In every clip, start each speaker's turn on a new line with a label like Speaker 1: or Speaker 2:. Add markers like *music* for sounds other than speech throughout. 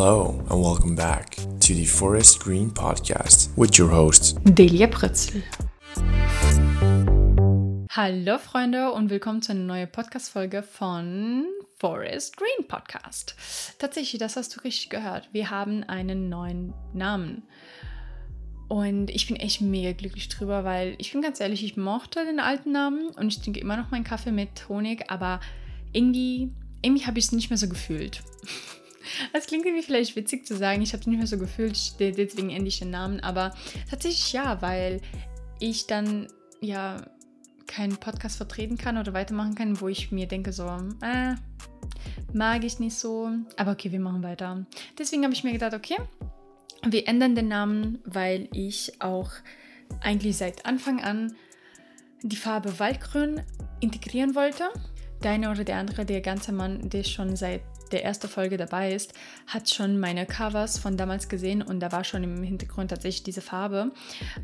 Speaker 1: Hello and welcome back to the Forest Green Podcast with your host
Speaker 2: Delia Prötzl. Hallo Freunde und willkommen zu einer neuen Podcast-Folge von Forest Green Podcast. Tatsächlich, das hast du richtig gehört. Wir haben einen neuen Namen. Und ich bin echt mega glücklich drüber, weil ich bin ganz ehrlich, ich mochte den alten Namen und ich trinke immer noch meinen Kaffee mit Honig, aber irgendwie, irgendwie habe ich es nicht mehr so gefühlt. Es klingt irgendwie vielleicht witzig zu sagen, ich habe es nicht mehr so gefühlt, deswegen ändere ich den Namen, aber tatsächlich ja, weil ich dann ja keinen Podcast vertreten kann oder weitermachen kann, wo ich mir denke so, äh, mag ich nicht so, aber okay, wir machen weiter. Deswegen habe ich mir gedacht, okay, wir ändern den Namen, weil ich auch eigentlich seit Anfang an die Farbe Waldgrün integrieren wollte. Deine oder der andere, der ganze Mann, der schon seit der ersten Folge dabei ist, hat schon meine Covers von damals gesehen und da war schon im Hintergrund tatsächlich diese Farbe.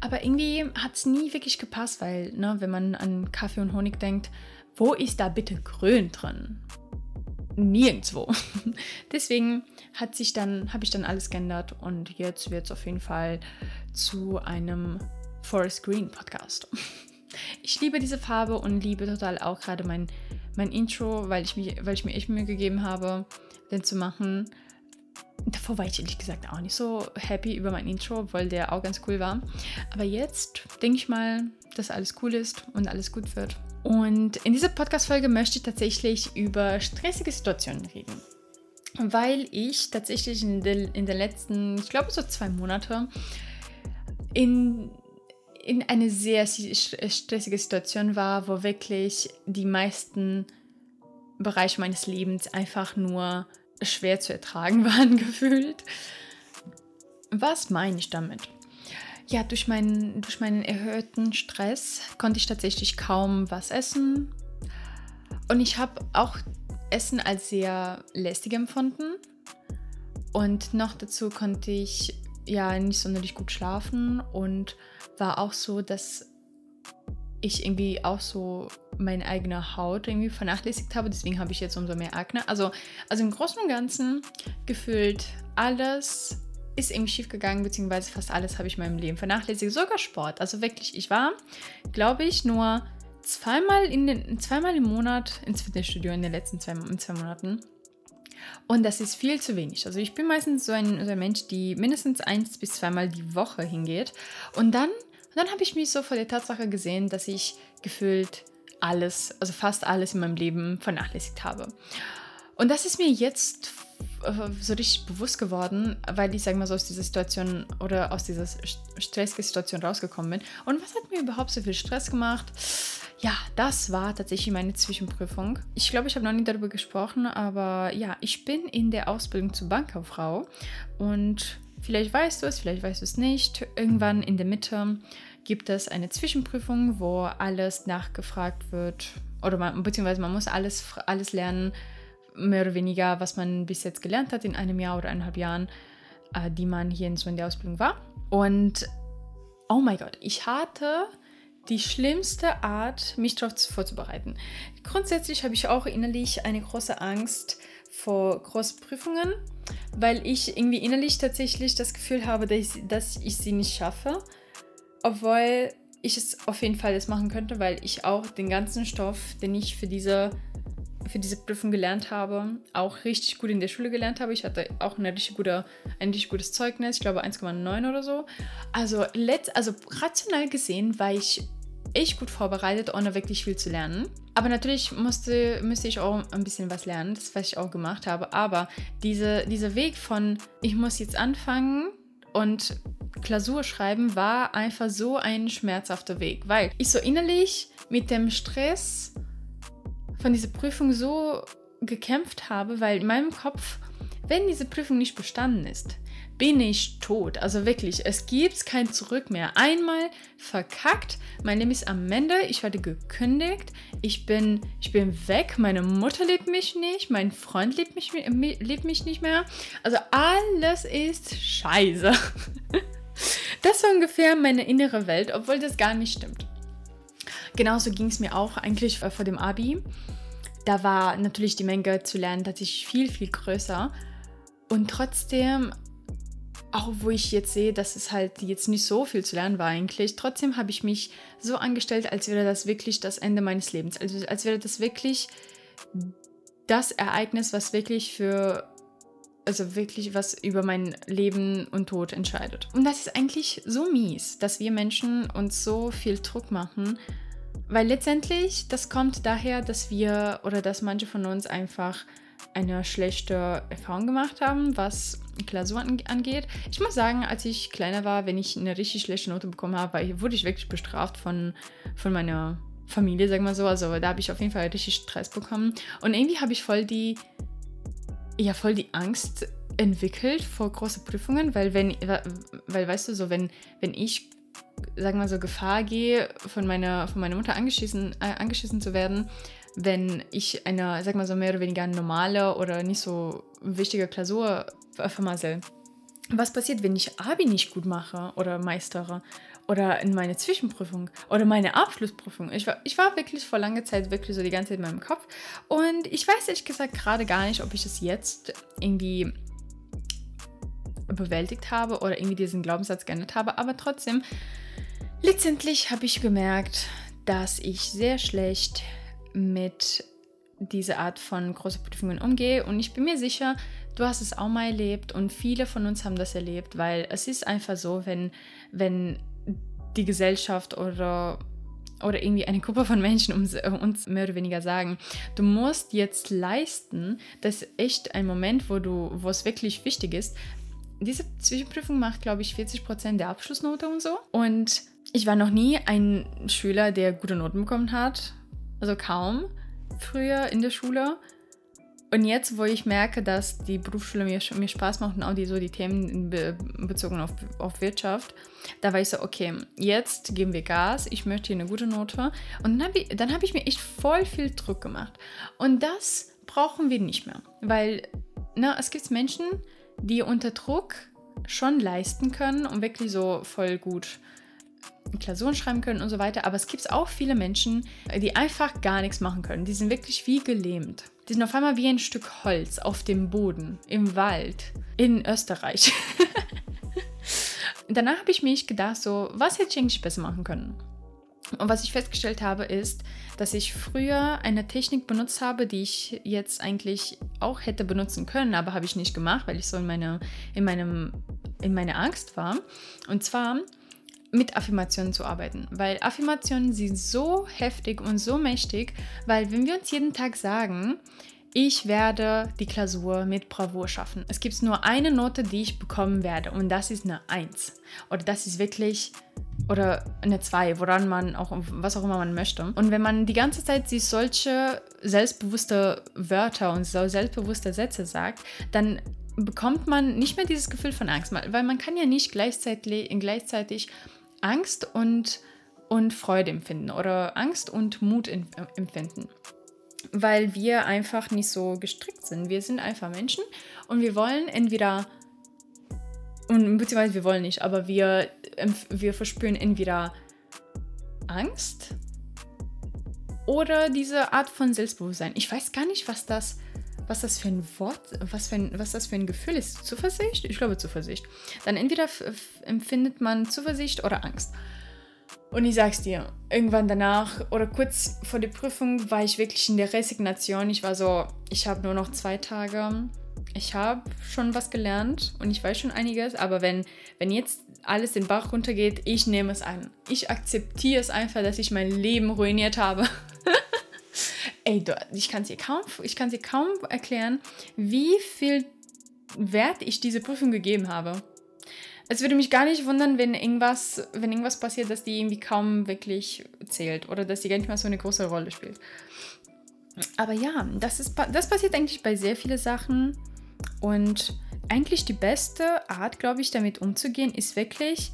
Speaker 2: Aber irgendwie hat es nie wirklich gepasst, weil, ne, wenn man an Kaffee und Honig denkt, wo ist da bitte grün drin? Nirgendwo. *laughs* Deswegen hat sich dann, habe ich dann alles geändert und jetzt wird es auf jeden Fall zu einem Forest Green Podcast. *laughs* Ich liebe diese Farbe und liebe total auch gerade mein, mein Intro, weil ich, mich, weil ich mir echt Mühe gegeben habe, den zu machen. Davor war ich ehrlich gesagt auch nicht so happy über mein Intro, weil der auch ganz cool war. Aber jetzt denke ich mal, dass alles cool ist und alles gut wird. Und in dieser Podcast-Folge möchte ich tatsächlich über stressige Situationen reden. Weil ich tatsächlich in, den, in den letzten, ich glaube so zwei Monate, in in eine sehr stressige Situation war, wo wirklich die meisten Bereiche meines Lebens einfach nur schwer zu ertragen *laughs* waren gefühlt. Was meine ich damit? Ja, durch meinen, durch meinen erhöhten Stress konnte ich tatsächlich kaum was essen. Und ich habe auch Essen als sehr lästig empfunden. Und noch dazu konnte ich ja nicht sonderlich gut schlafen und war auch so, dass ich irgendwie auch so meine eigene Haut irgendwie vernachlässigt habe. Deswegen habe ich jetzt umso mehr Akne. Also, also im Großen und Ganzen gefühlt alles ist irgendwie schief gegangen, beziehungsweise fast alles habe ich in meinem Leben vernachlässigt. Sogar Sport. Also wirklich, ich war, glaube ich, nur zweimal, in den, zweimal im Monat ins Fitnessstudio in den letzten zwei, in zwei Monaten. Und das ist viel zu wenig. Also ich bin meistens so ein, so ein Mensch, die mindestens eins bis zweimal die Woche hingeht. Und dann, dann habe ich mich so vor der Tatsache gesehen, dass ich gefühlt alles, also fast alles in meinem Leben vernachlässigt habe. Und das ist mir jetzt äh, so richtig bewusst geworden, weil ich, sage mal so, aus dieser Situation oder aus dieser stressigen Situation rausgekommen bin. Und was hat mir überhaupt so viel Stress gemacht? Ja, das war tatsächlich meine Zwischenprüfung. Ich glaube, ich habe noch nie darüber gesprochen, aber ja, ich bin in der Ausbildung zur Bankkauffrau und vielleicht weißt du es, vielleicht weißt du es nicht. Irgendwann in der Mitte gibt es eine Zwischenprüfung, wo alles nachgefragt wird oder man, beziehungsweise man muss alles, alles lernen, mehr oder weniger, was man bis jetzt gelernt hat in einem Jahr oder eineinhalb Jahren, äh, die man hier in so in der Ausbildung war. Und oh mein Gott, ich hatte die schlimmste Art, mich darauf vorzubereiten. Grundsätzlich habe ich auch innerlich eine große Angst vor Großprüfungen, weil ich irgendwie innerlich tatsächlich das Gefühl habe, dass ich, dass ich sie nicht schaffe, obwohl ich es auf jeden Fall jetzt machen könnte, weil ich auch den ganzen Stoff, den ich für diese für diese Prüfung gelernt habe, auch richtig gut in der Schule gelernt habe. Ich hatte auch eine richtig gute, ein richtig gutes Zeugnis, ich glaube 1,9 oder so. Also, letzt, also rational gesehen war ich echt gut vorbereitet, ohne wirklich viel zu lernen. Aber natürlich musste, müsste ich auch ein bisschen was lernen, das was ich auch gemacht habe. Aber diese, dieser Weg von, ich muss jetzt anfangen und Klausur schreiben, war einfach so ein schmerzhafter Weg, weil ich so innerlich mit dem Stress von dieser Prüfung so gekämpft habe, weil in meinem Kopf, wenn diese Prüfung nicht bestanden ist, bin ich tot. Also wirklich, es gibt kein Zurück mehr. Einmal verkackt, mein Leben ist am Ende, ich werde gekündigt, ich bin, ich bin weg, meine Mutter liebt mich nicht, mein Freund liebt mich, liebt mich nicht mehr. Also alles ist scheiße. *laughs* Das war ungefähr meine innere Welt, obwohl das gar nicht stimmt. Genauso ging es mir auch eigentlich vor dem Abi. Da war natürlich die Menge zu lernen tatsächlich viel, viel größer. Und trotzdem, auch wo ich jetzt sehe, dass es halt jetzt nicht so viel zu lernen war eigentlich, trotzdem habe ich mich so angestellt, als wäre das wirklich das Ende meines Lebens. Also als wäre das wirklich das Ereignis, was wirklich für also wirklich was über mein Leben und Tod entscheidet. Und das ist eigentlich so mies, dass wir Menschen uns so viel Druck machen, weil letztendlich das kommt daher, dass wir oder dass manche von uns einfach eine schlechte Erfahrung gemacht haben, was Klausuren angeht. Ich muss sagen, als ich kleiner war, wenn ich eine richtig schlechte Note bekommen habe, wurde ich wirklich bestraft von, von meiner Familie, sagen wir so. Also da habe ich auf jeden Fall richtig Stress bekommen. Und irgendwie habe ich voll die ja voll die Angst entwickelt vor großen Prüfungen, weil wenn, weil weißt du so, wenn, wenn ich, sagen wir so, Gefahr gehe, von meiner, von meiner Mutter angeschissen, äh, angeschissen zu werden, wenn ich eine, sag mal so, mehr oder weniger normale oder nicht so wichtige Klausur vermassel. Was passiert, wenn ich Abi nicht gut mache oder meistere? oder in meine Zwischenprüfung oder meine Abschlussprüfung. Ich war, ich war wirklich vor langer Zeit wirklich so die ganze Zeit in meinem Kopf. Und ich weiß ehrlich gesagt gerade gar nicht, ob ich es jetzt irgendwie bewältigt habe oder irgendwie diesen Glaubenssatz geändert habe. Aber trotzdem, letztendlich habe ich gemerkt, dass ich sehr schlecht mit dieser Art von großen Prüfungen umgehe. Und ich bin mir sicher, du hast es auch mal erlebt und viele von uns haben das erlebt, weil es ist einfach so, wenn, wenn die Gesellschaft oder, oder irgendwie eine Gruppe von Menschen uns mehr oder weniger sagen, du musst jetzt leisten, das ist echt ein Moment, wo du, wo es wirklich wichtig ist. Diese Zwischenprüfung macht, glaube ich, 40% der Abschlussnote und so. Und ich war noch nie ein Schüler, der gute Noten bekommen hat. Also kaum früher in der Schule. Und jetzt, wo ich merke, dass die Berufsschule mir, mir Spaß macht und auch die, so die Themen be, bezogen auf, auf Wirtschaft, da war ich so, okay, jetzt geben wir Gas, ich möchte hier eine gute Note. Und dann habe ich, hab ich mir echt voll viel Druck gemacht. Und das brauchen wir nicht mehr, weil na, es gibt Menschen, die unter Druck schon leisten können und wirklich so voll gut Klausuren schreiben können und so weiter. Aber es gibt auch viele Menschen, die einfach gar nichts machen können. Die sind wirklich wie gelähmt. Die sind auf einmal wie ein Stück Holz auf dem Boden, im Wald, in Österreich. *laughs* Danach habe ich mich gedacht, so, was hätte ich eigentlich besser machen können? Und was ich festgestellt habe, ist, dass ich früher eine Technik benutzt habe, die ich jetzt eigentlich auch hätte benutzen können, aber habe ich nicht gemacht, weil ich so in, meine, in, meinem, in meiner Angst war. Und zwar mit Affirmationen zu arbeiten, weil Affirmationen sind so heftig und so mächtig, weil wenn wir uns jeden Tag sagen, ich werde die Klausur mit Bravour schaffen. Es gibt nur eine Note, die ich bekommen werde und das ist eine 1. Oder das ist wirklich oder eine 2, woran man auch, was auch immer man möchte. Und wenn man die ganze Zeit sich solche selbstbewusste Wörter und so selbstbewusste Sätze sagt, dann bekommt man nicht mehr dieses Gefühl von Angst, weil man kann ja nicht gleichzeitig, gleichzeitig Angst und, und Freude empfinden oder Angst und Mut empfinden. Weil wir einfach nicht so gestrickt sind. Wir sind einfach Menschen und wir wollen entweder, und beziehungsweise wir wollen nicht, aber wir, wir verspüren entweder Angst oder diese Art von Selbstbewusstsein. Ich weiß gar nicht, was das, was das für ein Wort, was, für ein, was das für ein Gefühl ist. Zuversicht? Ich glaube Zuversicht. Dann entweder empfindet man Zuversicht oder Angst. Und ich sag's dir, irgendwann danach oder kurz vor der Prüfung war ich wirklich in der Resignation. Ich war so, ich habe nur noch zwei Tage. Ich habe schon was gelernt und ich weiß schon einiges, aber wenn, wenn jetzt alles den Bach runtergeht, ich nehme es an. Ich akzeptiere es einfach, dass ich mein Leben ruiniert habe. *laughs* ey, ich kann dir kaum, ich kann dir kaum erklären, wie viel Wert ich diese Prüfung gegeben habe. Es würde mich gar nicht wundern, wenn irgendwas, wenn irgendwas passiert, dass die irgendwie kaum wirklich zählt oder dass die gar nicht mal so eine große Rolle spielt. Aber ja, das, ist, das passiert eigentlich bei sehr vielen Sachen. Und eigentlich die beste Art, glaube ich, damit umzugehen, ist wirklich,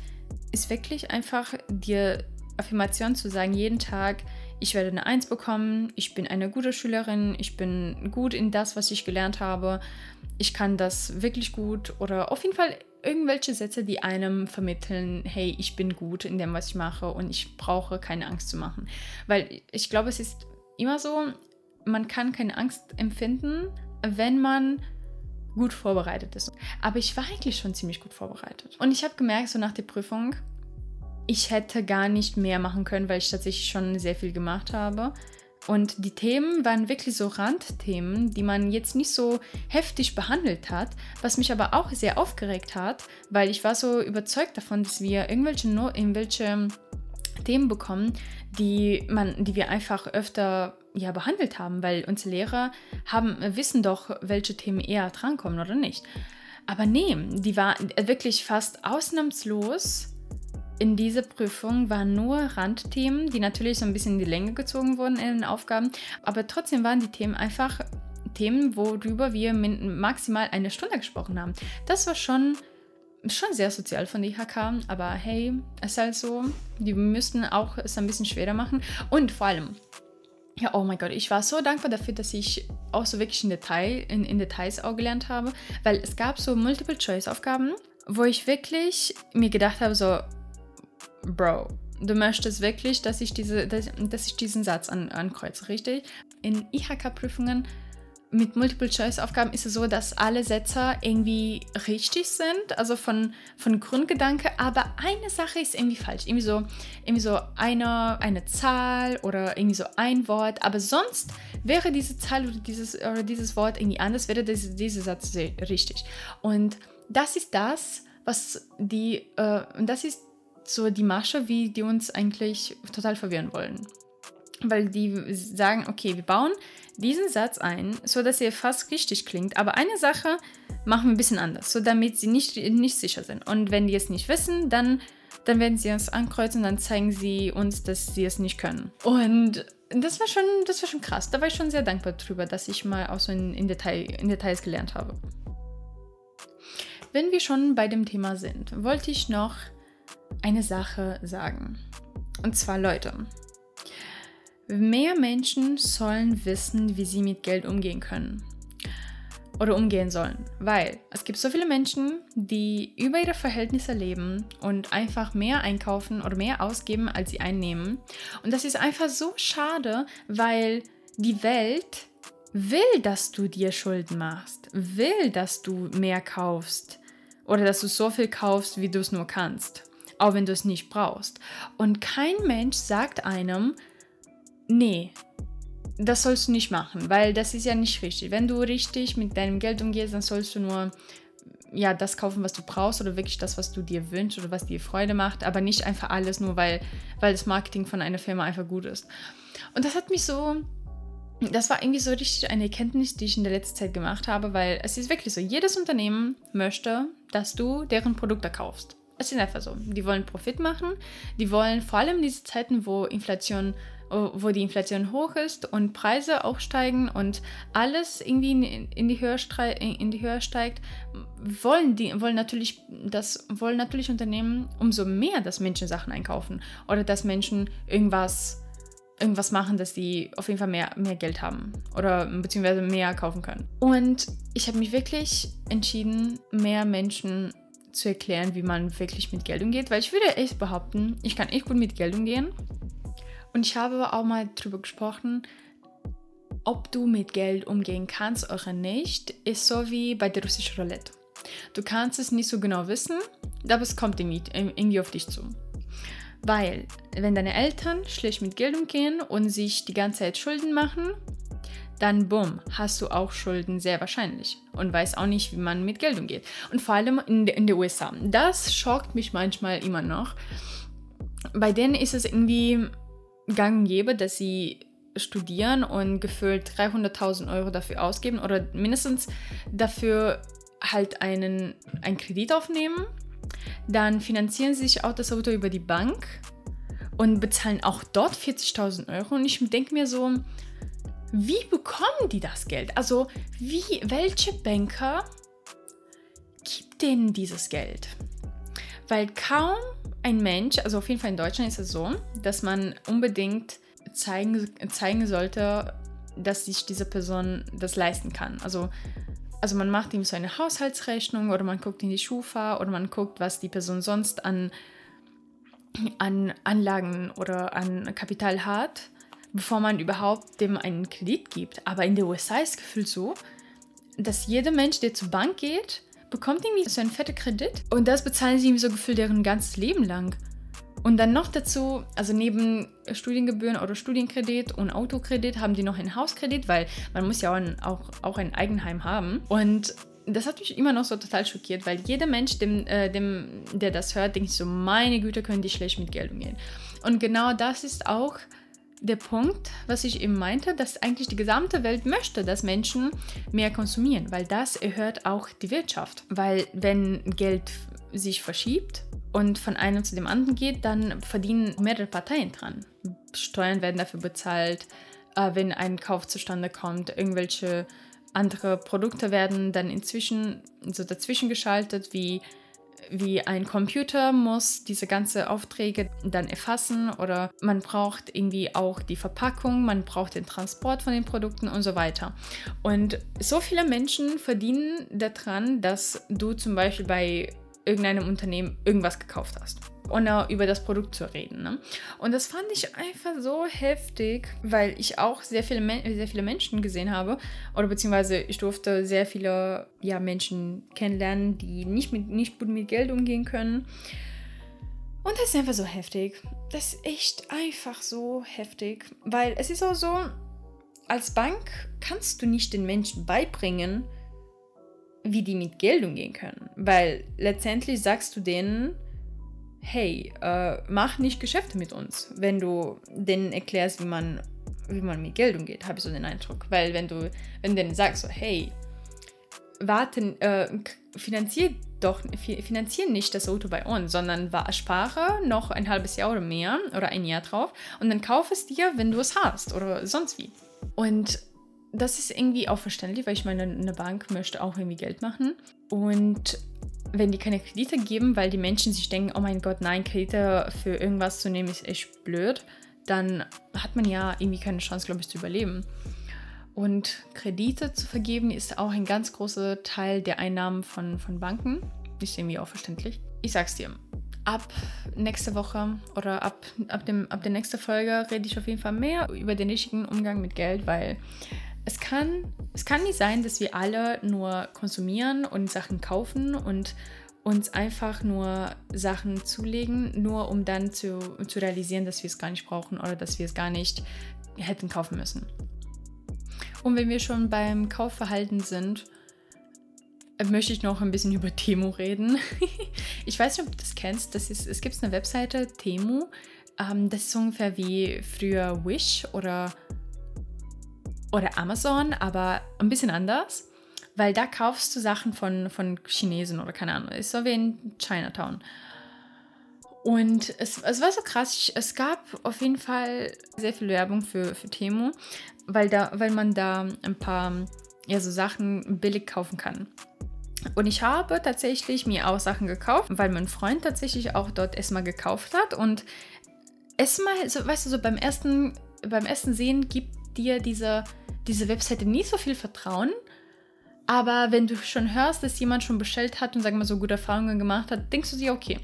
Speaker 2: ist wirklich einfach dir Affirmation zu sagen, jeden Tag, ich werde eine Eins bekommen, ich bin eine gute Schülerin, ich bin gut in das, was ich gelernt habe, ich kann das wirklich gut oder auf jeden Fall irgendwelche Sätze, die einem vermitteln, hey, ich bin gut in dem, was ich mache und ich brauche keine Angst zu machen. Weil ich glaube, es ist immer so, man kann keine Angst empfinden, wenn man gut vorbereitet ist. Aber ich war eigentlich schon ziemlich gut vorbereitet. Und ich habe gemerkt, so nach der Prüfung, ich hätte gar nicht mehr machen können, weil ich tatsächlich schon sehr viel gemacht habe. Und die Themen waren wirklich so Randthemen, die man jetzt nicht so heftig behandelt hat, was mich aber auch sehr aufgeregt hat, weil ich war so überzeugt davon, dass wir irgendwelche, no irgendwelche Themen bekommen, die, man, die wir einfach öfter ja, behandelt haben, weil unsere Lehrer haben, wissen doch, welche Themen eher drankommen oder nicht. Aber nee, die war wirklich fast ausnahmslos in dieser Prüfung waren nur Randthemen, die natürlich so ein bisschen in die Länge gezogen wurden in den Aufgaben, aber trotzdem waren die Themen einfach Themen, worüber wir maximal eine Stunde gesprochen haben. Das war schon, schon sehr sozial von der IHK, aber hey, es ist halt so, die müssten auch es ein bisschen schwerer machen und vor allem, ja, oh mein Gott, ich war so dankbar dafür, dass ich auch so wirklich in, Detail, in, in Details auch gelernt habe, weil es gab so Multiple-Choice-Aufgaben, wo ich wirklich mir gedacht habe, so, Bro, du möchtest wirklich, dass ich, diese, dass, dass ich diesen Satz an, ankreuze, richtig? In IHK-Prüfungen mit Multiple-Choice-Aufgaben ist es so, dass alle Sätze irgendwie richtig sind, also von, von Grundgedanke, aber eine Sache ist irgendwie falsch. Irgendwie so, irgendwie so eine, eine Zahl oder irgendwie so ein Wort, aber sonst wäre diese Zahl oder dieses, oder dieses Wort irgendwie anders, wäre diese, dieser Satz richtig. Und das ist das, was die, äh, das ist so die Masche, wie die uns eigentlich total verwirren wollen. Weil die sagen, okay, wir bauen diesen Satz ein, so dass er fast richtig klingt, aber eine Sache machen wir ein bisschen anders, so damit sie nicht, nicht sicher sind. Und wenn die es nicht wissen, dann, dann werden sie uns ankreuzen dann zeigen sie uns, dass sie es nicht können. Und das war schon, das war schon krass. Da war ich schon sehr dankbar drüber, dass ich mal auch so in, in, Detail, in Details gelernt habe. Wenn wir schon bei dem Thema sind, wollte ich noch eine Sache sagen. Und zwar Leute. Mehr Menschen sollen wissen, wie sie mit Geld umgehen können. Oder umgehen sollen. Weil es gibt so viele Menschen, die über ihre Verhältnisse leben und einfach mehr einkaufen oder mehr ausgeben, als sie einnehmen. Und das ist einfach so schade, weil die Welt will, dass du dir Schulden machst, will, dass du mehr kaufst oder dass du so viel kaufst, wie du es nur kannst auch wenn du es nicht brauchst. Und kein Mensch sagt einem, nee, das sollst du nicht machen, weil das ist ja nicht richtig. Wenn du richtig mit deinem Geld umgehst, dann sollst du nur ja, das kaufen, was du brauchst oder wirklich das, was du dir wünschst oder was dir Freude macht, aber nicht einfach alles nur, weil, weil das Marketing von einer Firma einfach gut ist. Und das hat mich so, das war irgendwie so richtig eine Erkenntnis, die ich in der letzten Zeit gemacht habe, weil es ist wirklich so, jedes Unternehmen möchte, dass du deren Produkte kaufst. Es ist einfach so. Die wollen Profit machen. Die wollen vor allem diese Zeiten, wo Inflation wo die Inflation hoch ist und Preise auch steigen und alles irgendwie in die Höhe, in die Höhe steigt, wollen die wollen natürlich das wollen natürlich Unternehmen umso mehr, dass Menschen Sachen einkaufen oder dass Menschen irgendwas irgendwas machen, dass sie auf jeden Fall mehr, mehr Geld haben oder beziehungsweise mehr kaufen können. Und ich habe mich wirklich entschieden, mehr Menschen zu erklären, wie man wirklich mit Geld umgeht, weil ich würde echt behaupten, ich kann echt gut mit Geld umgehen. Und ich habe auch mal darüber gesprochen, ob du mit Geld umgehen kannst oder nicht, ist so wie bei der russischen Roulette. Du kannst es nicht so genau wissen, aber es kommt irgendwie auf dich zu. Weil, wenn deine Eltern schlecht mit Geld umgehen und sich die ganze Zeit Schulden machen, dann bumm, hast du auch Schulden sehr wahrscheinlich und weißt auch nicht, wie man mit Geld umgeht. Und vor allem in, in den USA. Das schockt mich manchmal immer noch. Bei denen ist es irgendwie gang und gäbe, dass sie studieren und gefühlt 300.000 Euro dafür ausgeben oder mindestens dafür halt einen, einen Kredit aufnehmen. Dann finanzieren sie sich auch das Auto über die Bank und bezahlen auch dort 40.000 Euro. Und ich denke mir so, wie bekommen die das Geld? Also, wie, welche Banker gibt denen dieses Geld? Weil kaum ein Mensch, also auf jeden Fall in Deutschland ist es so, dass man unbedingt zeigen, zeigen sollte, dass sich diese Person das leisten kann. Also, also man macht ihm so eine Haushaltsrechnung oder man guckt in die Schufa oder man guckt, was die Person sonst an, an Anlagen oder an Kapital hat bevor man überhaupt dem einen Kredit gibt. Aber in den USA ist das Gefühl so, dass jeder Mensch, der zur Bank geht, bekommt irgendwie so einen fetten Kredit und das bezahlen sie irgendwie so gefühlt deren ganzes Leben lang. Und dann noch dazu, also neben Studiengebühren oder Studienkredit und Autokredit haben die noch einen Hauskredit, weil man muss ja auch ein, auch, auch ein Eigenheim haben. Und das hat mich immer noch so total schockiert, weil jeder Mensch, dem, äh, dem, der das hört, denkt so, meine Güte, können die schlecht mit Geld umgehen. Und genau das ist auch der Punkt, was ich eben meinte, dass eigentlich die gesamte Welt möchte, dass Menschen mehr konsumieren, weil das erhöht auch die Wirtschaft. Weil wenn Geld sich verschiebt und von einem zu dem anderen geht, dann verdienen mehrere Parteien dran. Steuern werden dafür bezahlt, äh, wenn ein Kauf zustande kommt, irgendwelche andere Produkte werden dann inzwischen so dazwischen geschaltet, wie wie ein Computer muss diese ganze Aufträge dann erfassen oder man braucht irgendwie auch die Verpackung, man braucht den Transport von den Produkten und so weiter. Und so viele Menschen verdienen daran, dass du zum Beispiel bei irgendeinem Unternehmen irgendwas gekauft hast ohne über das Produkt zu reden. Ne? Und das fand ich einfach so heftig, weil ich auch sehr viele, sehr viele Menschen gesehen habe, oder beziehungsweise ich durfte sehr viele ja, Menschen kennenlernen, die nicht, mit, nicht gut mit Geld umgehen können. Und das ist einfach so heftig. Das ist echt einfach so heftig, weil es ist auch so, als Bank kannst du nicht den Menschen beibringen, wie die mit Geld umgehen können, weil letztendlich sagst du denen, hey, äh, mach nicht Geschäfte mit uns, wenn du denen erklärst, wie man, wie man mit Geld umgeht, habe ich so den Eindruck. Weil wenn du, wenn denen sagst, so, hey, warten, äh, finanzier doch, finanzieren nicht das Auto bei uns, sondern spare noch ein halbes Jahr oder mehr oder ein Jahr drauf und dann kauf es dir, wenn du es hast oder sonst wie. Und das ist irgendwie auch verständlich, weil ich meine, eine Bank möchte auch irgendwie Geld machen. Und wenn die keine Kredite geben, weil die Menschen sich denken, oh mein Gott, nein, Kredite für irgendwas zu nehmen ist echt blöd, dann hat man ja irgendwie keine Chance, glaube ich, zu überleben. Und Kredite zu vergeben ist auch ein ganz großer Teil der Einnahmen von, von Banken. Ist irgendwie auch verständlich. Ich sag's dir, ab nächste Woche oder ab, ab, dem, ab der nächsten Folge rede ich auf jeden Fall mehr über den richtigen Umgang mit Geld, weil es kann, es kann nicht sein, dass wir alle nur konsumieren und Sachen kaufen und uns einfach nur Sachen zulegen, nur um dann zu, zu realisieren, dass wir es gar nicht brauchen oder dass wir es gar nicht hätten kaufen müssen. Und wenn wir schon beim Kaufverhalten sind, möchte ich noch ein bisschen *laughs* über Temu reden. *laughs* ich weiß nicht, ob du das kennst. Das ist, es gibt eine Webseite, Temu. Ähm, das ist ungefähr wie früher Wish oder oder Amazon, aber ein bisschen anders, weil da kaufst du Sachen von, von Chinesen oder keine Ahnung. Ist so wie in Chinatown. Und es, es war so krass. Es gab auf jeden Fall sehr viel Werbung für, für Temu, weil, da, weil man da ein paar ja, so Sachen billig kaufen kann. Und ich habe tatsächlich mir auch Sachen gekauft, weil mein Freund tatsächlich auch dort erstmal gekauft hat. Und erstmal, so, weißt du, so beim ersten, beim ersten Sehen gibt dir diese diese Webseite nie so viel Vertrauen. Aber wenn du schon hörst, dass jemand schon bestellt hat und sagen wir so gute Erfahrungen gemacht hat, denkst du dir, okay,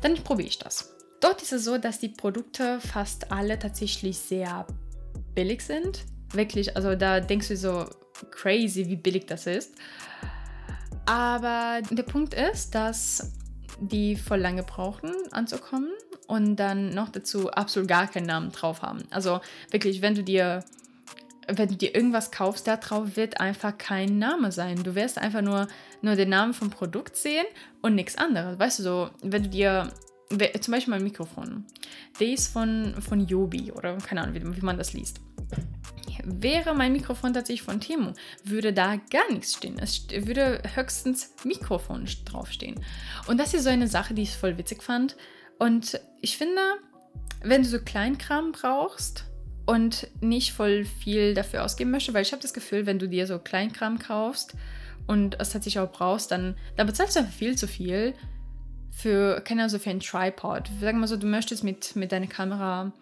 Speaker 2: dann probiere ich das. Dort ist es so, dass die Produkte fast alle tatsächlich sehr billig sind. Wirklich, also da denkst du so crazy, wie billig das ist. Aber der Punkt ist, dass die voll lange brauchen anzukommen und dann noch dazu absolut gar keinen Namen drauf haben. Also wirklich, wenn du dir wenn du dir irgendwas kaufst, da drauf wird einfach kein Name sein. Du wirst einfach nur, nur den Namen vom Produkt sehen und nichts anderes. Weißt du so, wenn du dir zum Beispiel mein Mikrofon, der ist von, von Yobi oder keine Ahnung, wie, wie man das liest. Wäre mein Mikrofon tatsächlich von Temu, würde da gar nichts stehen. Es würde höchstens Mikrofon draufstehen. Und das ist so eine Sache, die ich voll witzig fand. Und ich finde, wenn du so Kleinkram brauchst, und nicht voll viel dafür ausgeben möchte, weil ich habe das Gefühl, wenn du dir so Kleinkram kaufst und es tatsächlich auch brauchst, dann, dann bezahlst du einfach viel zu viel für, keine Ahnung, so für einen Tripod. Sagen wir mal so, du möchtest mit, mit deiner Kamera,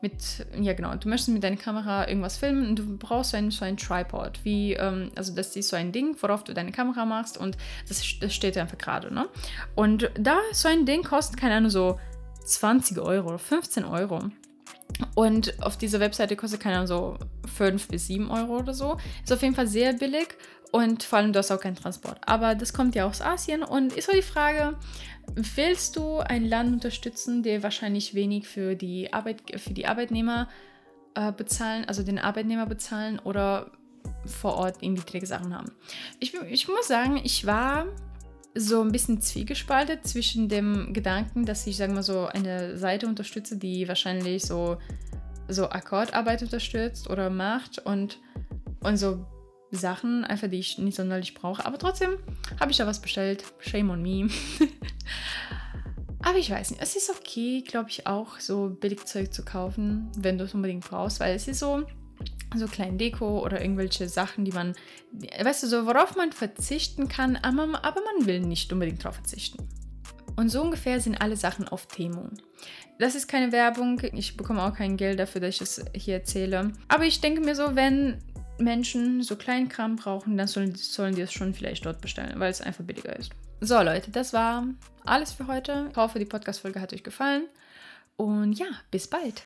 Speaker 2: mit, ja genau, du möchtest mit deiner Kamera irgendwas filmen und du brauchst so einen, so einen Tripod, wie, ähm, also das ist so ein Ding, worauf du deine Kamera machst und das, das steht einfach gerade, ne? Und da so ein Ding kostet, keine Ahnung, so 20 Euro oder 15 Euro. Und auf dieser Webseite kostet keine so 5 bis 7 Euro oder so. Ist auf jeden Fall sehr billig und vor allem du hast auch keinen Transport. Aber das kommt ja aus Asien und ist so die Frage, willst du ein Land unterstützen, der wahrscheinlich wenig für die, Arbeit, für die Arbeitnehmer äh, bezahlen, also den Arbeitnehmer bezahlen oder vor Ort niedrige Sachen haben? Ich, ich muss sagen, ich war so ein bisschen zwiegespaltet zwischen dem Gedanken, dass ich, sagen wir so, eine Seite unterstütze, die wahrscheinlich so, so Akkordarbeit unterstützt oder macht und, und so Sachen, einfach die ich nicht sonderlich brauche. Aber trotzdem habe ich da was bestellt. Shame on me. *laughs* Aber ich weiß nicht, es ist okay, glaube ich, auch so Billigzeug zu kaufen, wenn du es unbedingt brauchst, weil es ist so, so klein Deko oder irgendwelche Sachen, die man, weißt du, so worauf man verzichten kann, aber, aber man will nicht unbedingt darauf verzichten. Und so ungefähr sind alle Sachen auf Temo. Das ist keine Werbung, ich bekomme auch kein Geld dafür, dass ich es hier erzähle. Aber ich denke mir so, wenn Menschen so Kleinkram brauchen, dann sollen, sollen die es schon vielleicht dort bestellen, weil es einfach billiger ist. So Leute, das war alles für heute. Ich hoffe, die Podcast-Folge hat euch gefallen. Und ja, bis bald.